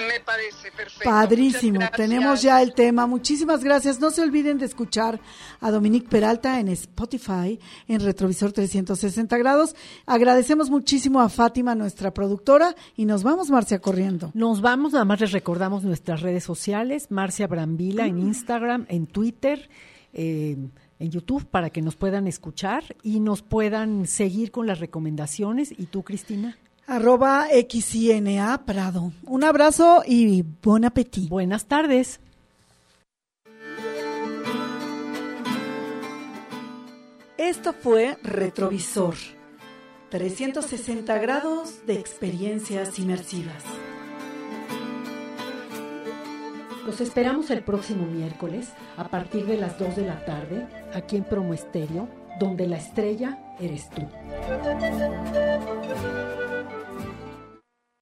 Me parece perfecto. Padrísimo, tenemos ya el tema. Muchísimas gracias. No se olviden de escuchar a Dominique Peralta en Spotify, en Retrovisor 360 grados. Agradecemos muchísimo a Fátima, nuestra productora, y nos vamos, Marcia, corriendo. Nos vamos, nada más les recordamos nuestras redes sociales, Marcia Brambila en Instagram, en Twitter. Eh, en YouTube para que nos puedan escuchar y nos puedan seguir con las recomendaciones. ¿Y tú, Cristina? Arroba XINA Prado. Un abrazo y buen apetito. Buenas tardes. Esto fue Retrovisor. 360 grados de experiencias inmersivas. Los esperamos el próximo miércoles a partir de las 2 de la tarde aquí en Promo Estéreo, donde la estrella eres tú.